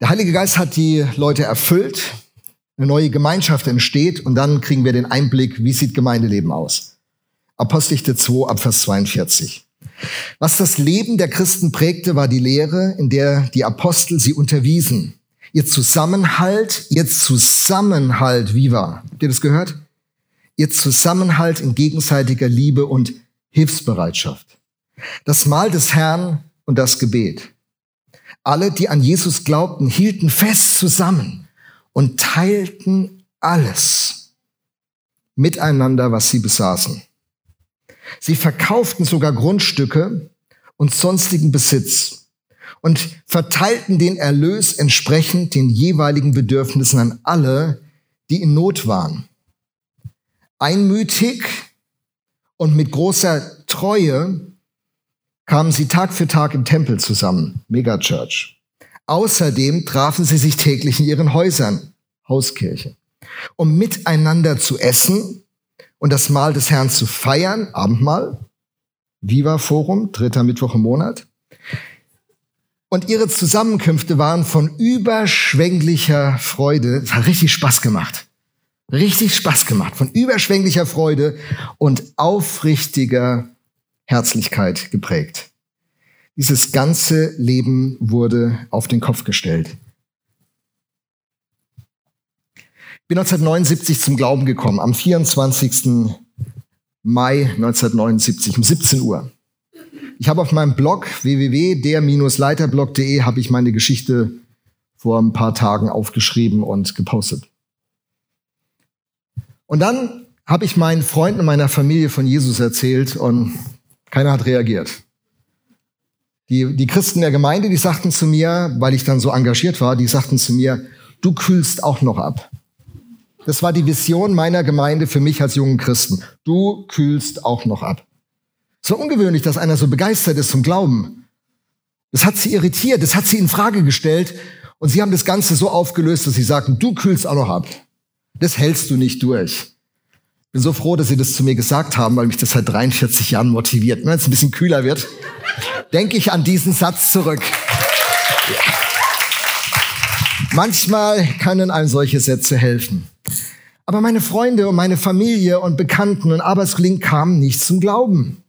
Der Heilige Geist hat die Leute erfüllt, eine neue Gemeinschaft entsteht und dann kriegen wir den Einblick, wie sieht Gemeindeleben aus. Apostelgeschichte 2 ab Vers 42. Was das Leben der Christen prägte, war die Lehre, in der die Apostel sie unterwiesen. Ihr Zusammenhalt, ihr Zusammenhalt, wie war? Habt ihr das gehört? Ihr Zusammenhalt in gegenseitiger Liebe und Hilfsbereitschaft. Das Mahl des Herrn und das Gebet. Alle, die an Jesus glaubten, hielten fest zusammen und teilten alles miteinander, was sie besaßen. Sie verkauften sogar Grundstücke und sonstigen Besitz und verteilten den Erlös entsprechend den jeweiligen Bedürfnissen an alle, die in Not waren. Einmütig und mit großer Treue kamen sie Tag für Tag im Tempel zusammen, Megachurch. Außerdem trafen sie sich täglich in ihren Häusern, Hauskirche, um miteinander zu essen und das Mahl des Herrn zu feiern, Abendmahl, Viva Forum, dritter Mittwoch im Monat. Und ihre Zusammenkünfte waren von überschwänglicher Freude. Es hat richtig Spaß gemacht. Richtig Spaß gemacht. Von überschwänglicher Freude und aufrichtiger Herzlichkeit geprägt. Dieses ganze Leben wurde auf den Kopf gestellt. Bin 1979 zum Glauben gekommen, am 24. Mai 1979 um 17 Uhr. Ich habe auf meinem Blog www.der-leiterblog.de habe ich meine Geschichte vor ein paar Tagen aufgeschrieben und gepostet. Und dann habe ich meinen Freunden und meiner Familie von Jesus erzählt und keiner hat reagiert. Die, die Christen der Gemeinde, die sagten zu mir, weil ich dann so engagiert war, die sagten zu mir, du kühlst auch noch ab. Das war die Vision meiner Gemeinde für mich als jungen Christen. Du kühlst auch noch ab. Es war ungewöhnlich, dass einer so begeistert ist zum Glauben. Das hat sie irritiert, das hat sie in Frage gestellt und sie haben das Ganze so aufgelöst, dass sie sagten, du kühlst auch noch ab. Das hältst du nicht durch. Ich bin so froh, dass sie das zu mir gesagt haben, weil mich das seit 43 Jahren motiviert. Wenn es ein bisschen kühler wird, denke ich an diesen Satz zurück. Manchmal können einem solche Sätze helfen. Aber meine Freunde und meine Familie und Bekannten und Arbeitskollegen kamen nicht zum Glauben.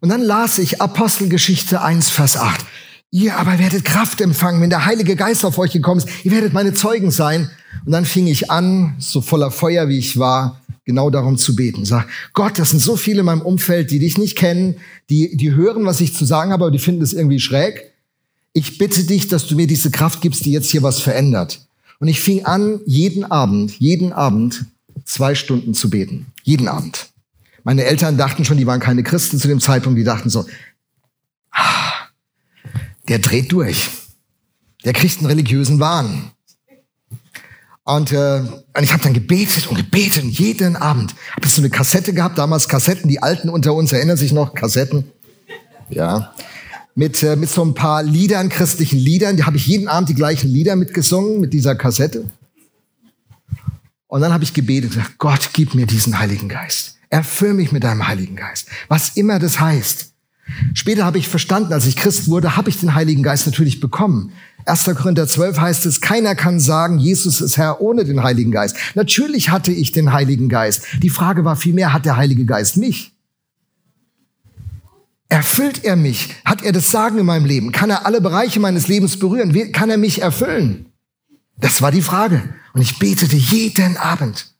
Und dann las ich Apostelgeschichte 1, Vers 8. Ihr aber werdet Kraft empfangen, wenn der Heilige Geist auf euch gekommen ist. Ihr werdet meine Zeugen sein. Und dann fing ich an, so voller Feuer wie ich war, genau darum zu beten. Sag, Gott, das sind so viele in meinem Umfeld, die dich nicht kennen, die, die hören, was ich zu sagen habe, aber die finden es irgendwie schräg. ich bitte dich, dass du mir diese Kraft gibst, die jetzt hier was verändert. Und ich fing an, jeden Abend, jeden Abend zwei Stunden zu beten. Jeden Abend. Meine Eltern dachten schon, die waren keine Christen zu dem Zeitpunkt, die dachten so, ah, der dreht durch. Der kriegt einen religiösen Wahn. Und, äh, und ich habe dann gebetet und gebetet jeden Abend. Habe so eine Kassette gehabt, damals Kassetten, die Alten unter uns erinnern sich noch, Kassetten. Ja. Mit, äh, mit so ein paar Liedern, christlichen Liedern. Die habe ich jeden Abend die gleichen Lieder mitgesungen mit dieser Kassette. Und dann habe ich gebetet Gott, gib mir diesen Heiligen Geist. Erfüll mich mit deinem Heiligen Geist. Was immer das heißt. Später habe ich verstanden, als ich Christ wurde, habe ich den Heiligen Geist natürlich bekommen. 1. Korinther 12 heißt es, keiner kann sagen, Jesus ist Herr ohne den Heiligen Geist. Natürlich hatte ich den Heiligen Geist. Die Frage war vielmehr, hat der Heilige Geist mich? Erfüllt er mich? Hat er das Sagen in meinem Leben? Kann er alle Bereiche meines Lebens berühren? Kann er mich erfüllen? Das war die Frage. Und ich betete jeden Abend.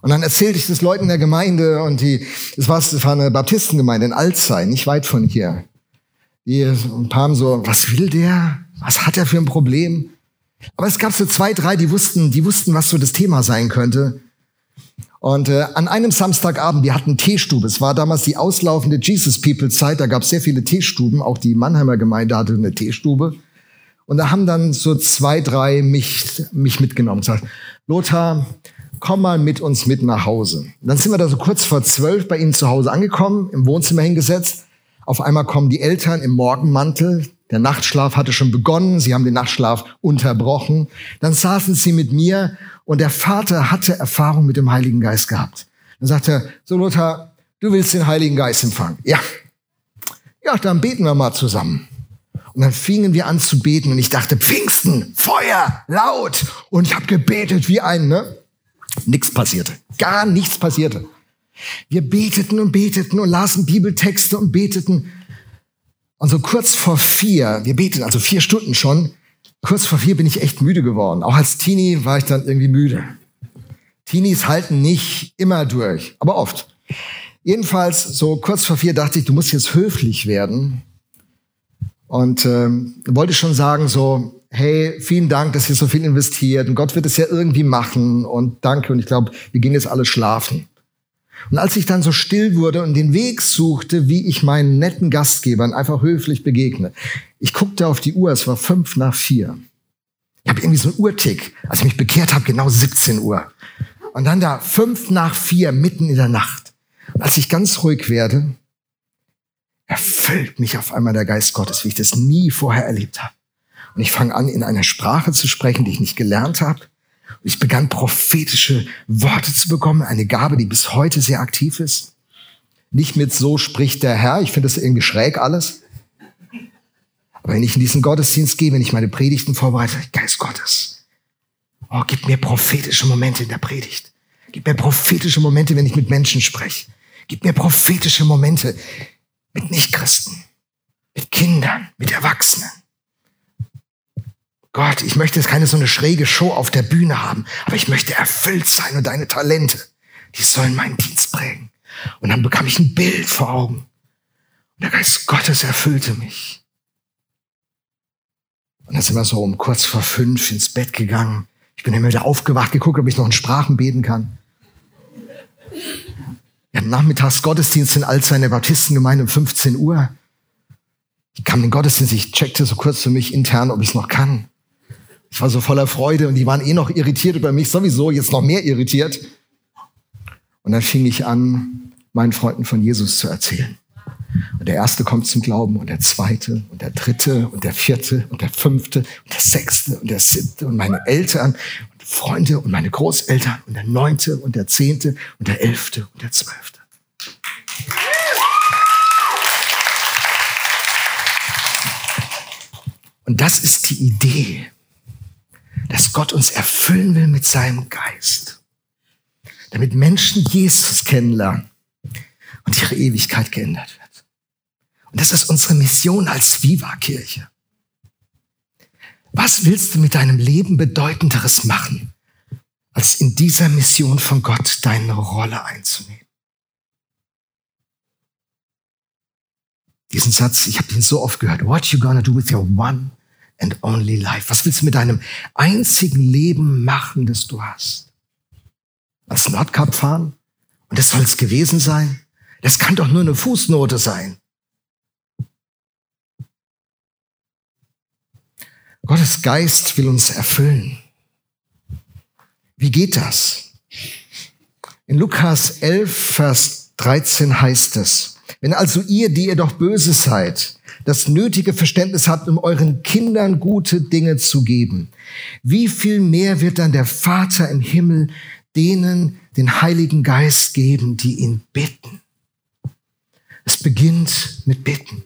Und dann erzählte ich das Leuten der Gemeinde und die, das war, das war eine Baptistengemeinde in Alzey, nicht weit von hier. Die ein paar haben so, was will der? Was hat er für ein Problem? Aber es gab so zwei, drei, die wussten, die wussten, was so das Thema sein könnte. Und äh, an einem Samstagabend, wir hatten Teestube. Es war damals die auslaufende Jesus People Zeit. Da gab es sehr viele Teestuben. Auch die Mannheimer Gemeinde hatte eine Teestube. Und da haben dann so zwei, drei mich, mich mitgenommen gesagt, Lothar, komm mal mit uns mit nach Hause. Und dann sind wir da so kurz vor zwölf bei ihnen zu Hause angekommen, im Wohnzimmer hingesetzt. Auf einmal kommen die Eltern im Morgenmantel. Der Nachtschlaf hatte schon begonnen. Sie haben den Nachtschlaf unterbrochen. Dann saßen sie mit mir und der Vater hatte Erfahrung mit dem Heiligen Geist gehabt. Dann sagte er, so Lothar, du willst den Heiligen Geist empfangen. Ja. Ja, dann beten wir mal zusammen. Und dann fingen wir an zu beten und ich dachte, Pfingsten, Feuer, laut. Und ich habe gebetet wie ein, ne? Nichts passierte. Gar nichts passierte. Wir beteten und beteten und lasen Bibeltexte und beteten. Und so kurz vor vier, wir beteten also vier Stunden schon, kurz vor vier bin ich echt müde geworden. Auch als Teenie war ich dann irgendwie müde. Teenies halten nicht immer durch, aber oft. Jedenfalls, so kurz vor vier dachte ich, du musst jetzt höflich werden. Und ähm, wollte schon sagen, so, hey, vielen Dank, dass ihr so viel investiert und Gott wird es ja irgendwie machen und danke und ich glaube, wir gehen jetzt alle schlafen. Und als ich dann so still wurde und den Weg suchte, wie ich meinen netten Gastgebern einfach höflich begegne, ich guckte auf die Uhr, es war fünf nach vier. Ich habe irgendwie so einen Uhrtick. Als ich mich bekehrt habe, genau 17 Uhr. Und dann da fünf nach vier, mitten in der Nacht. Und als ich ganz ruhig werde, erfüllt mich auf einmal der Geist Gottes, wie ich das nie vorher erlebt habe. Und ich fange an, in einer Sprache zu sprechen, die ich nicht gelernt habe. Ich begann prophetische Worte zu bekommen, eine Gabe, die bis heute sehr aktiv ist. Nicht mit so spricht der Herr, ich finde das irgendwie schräg alles. Aber wenn ich in diesen Gottesdienst gehe, wenn ich meine Predigten vorbereite, Geist Gottes, oh, gib mir prophetische Momente in der Predigt. Gib mir prophetische Momente, wenn ich mit Menschen spreche. Gib mir prophetische Momente mit Nichtchristen, mit Kindern, mit Erwachsenen. Gott, ich möchte jetzt keine so eine schräge Show auf der Bühne haben, aber ich möchte erfüllt sein und deine Talente, die sollen meinen Dienst prägen. Und dann bekam ich ein Bild vor Augen. Und der Geist Gottes erfüllte mich. Und dann sind wir so um kurz vor fünf ins Bett gegangen. Ich bin immer wieder aufgewacht, geguckt, ob ich noch in Sprachen beten kann. Wir hatten nachmittags Gottesdienst in Alzey Baptistengemeinde um 15 Uhr. Ich kam in den Gottesdienst, ich checkte so kurz für mich intern, ob ich es noch kann. Ich war so voller Freude und die waren eh noch irritiert über mich, sowieso, jetzt noch mehr irritiert. Und dann fing ich an, meinen Freunden von Jesus zu erzählen. Und der erste kommt zum Glauben und der zweite und der dritte und der vierte und der fünfte und der sechste und der siebte und meine Eltern und Freunde und meine Großeltern und der neunte und der zehnte und der elfte und der zwölfte. Und das ist die Idee dass Gott uns erfüllen will mit seinem Geist, damit Menschen Jesus kennenlernen und ihre Ewigkeit geändert wird. Und das ist unsere Mission als Viva-Kirche. Was willst du mit deinem Leben bedeutenderes machen, als in dieser Mission von Gott deine Rolle einzunehmen? Diesen Satz, ich habe ihn so oft gehört. What you gonna do with your one and only life? Was willst du mit deinem einzigen Leben machen, das du hast? Ans Nordkap fahren? Und das soll es gewesen sein? Das kann doch nur eine Fußnote sein. Gottes Geist will uns erfüllen. Wie geht das? In Lukas 11, Vers 13 heißt es, wenn also ihr, die ihr doch böse seid, das nötige Verständnis habt, um euren Kindern gute Dinge zu geben, wie viel mehr wird dann der Vater im Himmel denen den Heiligen Geist geben, die ihn bitten? Es beginnt mit Bitten.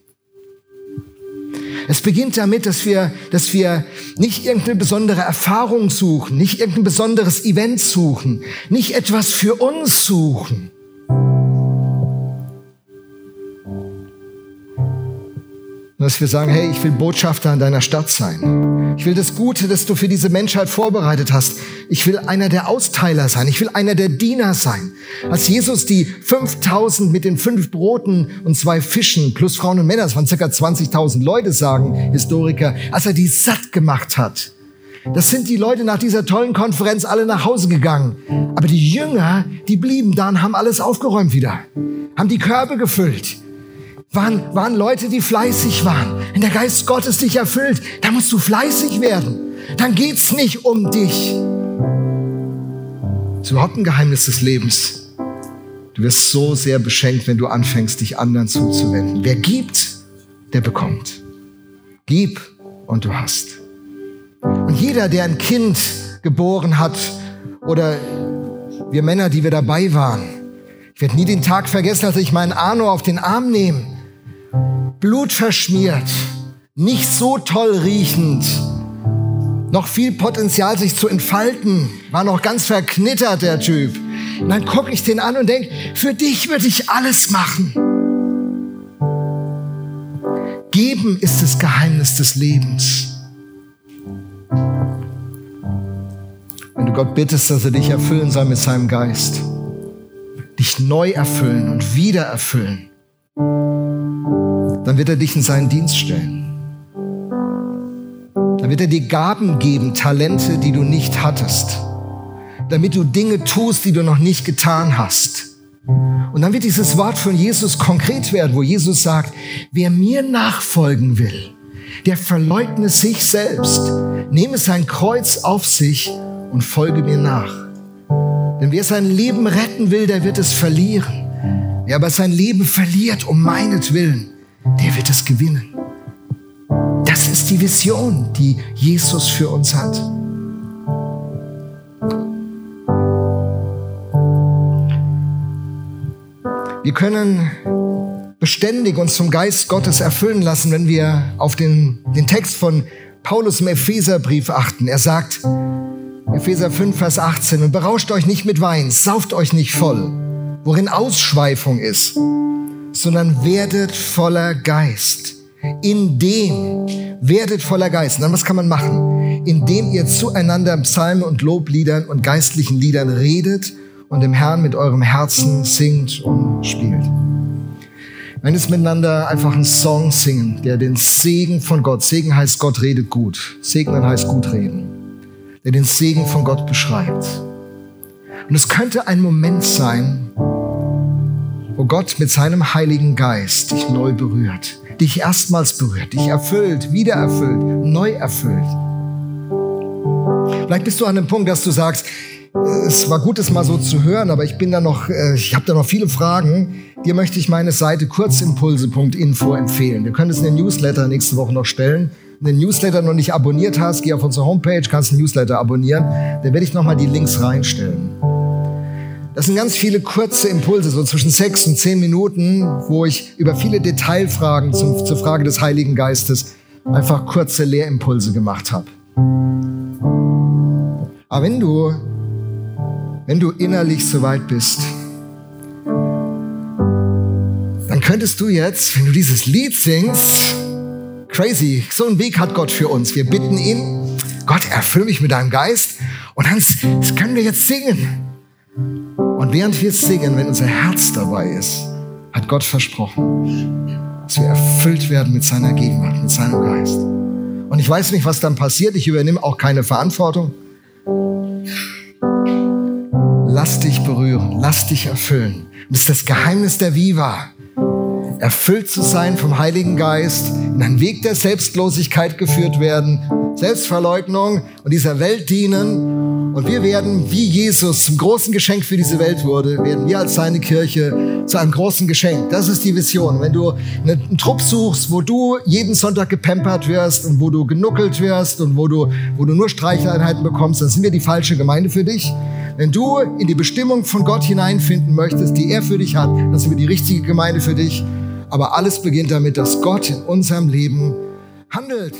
Es beginnt damit, dass wir, dass wir nicht irgendeine besondere Erfahrung suchen, nicht irgendein besonderes Event suchen, nicht etwas für uns suchen, dass wir sagen, hey, ich will Botschafter in deiner Stadt sein. Ich will das Gute, das du für diese Menschheit vorbereitet hast. Ich will einer der Austeiler sein. Ich will einer der Diener sein. Als Jesus die 5000 mit den fünf Broten und zwei Fischen plus Frauen und Männer, das waren circa 20.000 Leute, sagen Historiker, als er die satt gemacht hat. Das sind die Leute nach dieser tollen Konferenz alle nach Hause gegangen. Aber die Jünger, die blieben da und haben alles aufgeräumt wieder. Haben die Körbe gefüllt waren, waren Leute, die fleißig waren. Wenn der Geist Gottes dich erfüllt, dann musst du fleißig werden. Dann geht's nicht um dich. Das ist überhaupt ein Geheimnis des Lebens. Du wirst so sehr beschenkt, wenn du anfängst, dich anderen zuzuwenden. Wer gibt, der bekommt. Gib und du hast. Und jeder, der ein Kind geboren hat oder wir Männer, die wir dabei waren, ich werde nie den Tag vergessen, als ich meinen Arno auf den Arm nehme blutverschmiert, nicht so toll riechend, noch viel Potenzial, sich zu entfalten, war noch ganz verknittert, der Typ. Und dann gucke ich den an und denke, für dich würde ich alles machen. Geben ist das Geheimnis des Lebens. Wenn du Gott bittest, dass er dich erfüllen soll mit seinem Geist, dich neu erfüllen und wieder erfüllen, dann wird er dich in seinen Dienst stellen. Dann wird er dir Gaben geben, Talente, die du nicht hattest, damit du Dinge tust, die du noch nicht getan hast. Und dann wird dieses Wort von Jesus konkret werden, wo Jesus sagt, wer mir nachfolgen will, der verleugne sich selbst, nehme sein Kreuz auf sich und folge mir nach. Denn wer sein Leben retten will, der wird es verlieren. Wer aber sein Leben verliert um meinetwillen, der wird es gewinnen. Das ist die Vision, die Jesus für uns hat. Wir können beständig uns zum Geist Gottes erfüllen lassen, wenn wir auf den, den Text von Paulus im Epheserbrief achten. Er sagt, Epheser 5, Vers 18, und berauscht euch nicht mit Wein, sauft euch nicht voll, worin Ausschweifung ist sondern werdet voller Geist. In dem werdet voller Geist. Und dann was kann man machen? Indem ihr zueinander Psalmen und Lobliedern und geistlichen Liedern redet und dem Herrn mit eurem Herzen singt und spielt. Wenn es miteinander einfach einen Song singen, der den Segen von Gott, Segen heißt Gott redet gut, Segnen heißt gut reden, der den Segen von Gott beschreibt. Und es könnte ein Moment sein, wo Gott mit seinem Heiligen Geist dich neu berührt, dich erstmals berührt, dich erfüllt, wieder erfüllt, neu erfüllt. Vielleicht bist du an dem Punkt, dass du sagst, es war gut, es mal so zu hören, aber ich bin da noch, äh, ich habe da noch viele Fragen. Dir möchte ich meine Seite kurzimpulse.info empfehlen. Wir können es in den Newsletter nächste Woche noch stellen. Wenn du den Newsletter noch nicht abonniert hast, geh auf unsere Homepage, kannst den Newsletter abonnieren. Dann werde ich nochmal die Links reinstellen. Das sind ganz viele kurze Impulse, so zwischen sechs und zehn Minuten, wo ich über viele Detailfragen zum, zur Frage des Heiligen Geistes einfach kurze Lehrimpulse gemacht habe. Aber wenn du, wenn du innerlich so weit bist, dann könntest du jetzt, wenn du dieses Lied singst, crazy, so einen Weg hat Gott für uns. Wir bitten ihn, Gott, erfüll mich mit deinem Geist und dann das können wir jetzt singen. Und während wir singen, wenn unser Herz dabei ist, hat Gott versprochen, dass wir erfüllt werden mit seiner Gegenwart, mit seinem Geist. Und ich weiß nicht, was dann passiert. Ich übernehme auch keine Verantwortung. Lass dich berühren, lass dich erfüllen. Das ist das Geheimnis der Viva. Erfüllt zu sein vom Heiligen Geist, in einen Weg der Selbstlosigkeit geführt werden, Selbstverleugnung und dieser Welt dienen. Und wir werden, wie Jesus zum großen Geschenk für diese Welt wurde, werden wir als seine Kirche zu einem großen Geschenk. Das ist die Vision. Wenn du einen Trupp suchst, wo du jeden Sonntag gepampert wirst und wo du genuckelt wirst und wo du, wo du nur Streicheleinheiten bekommst, dann sind wir die falsche Gemeinde für dich. Wenn du in die Bestimmung von Gott hineinfinden möchtest, die er für dich hat, dann sind wir die richtige Gemeinde für dich. Aber alles beginnt damit, dass Gott in unserem Leben handelt.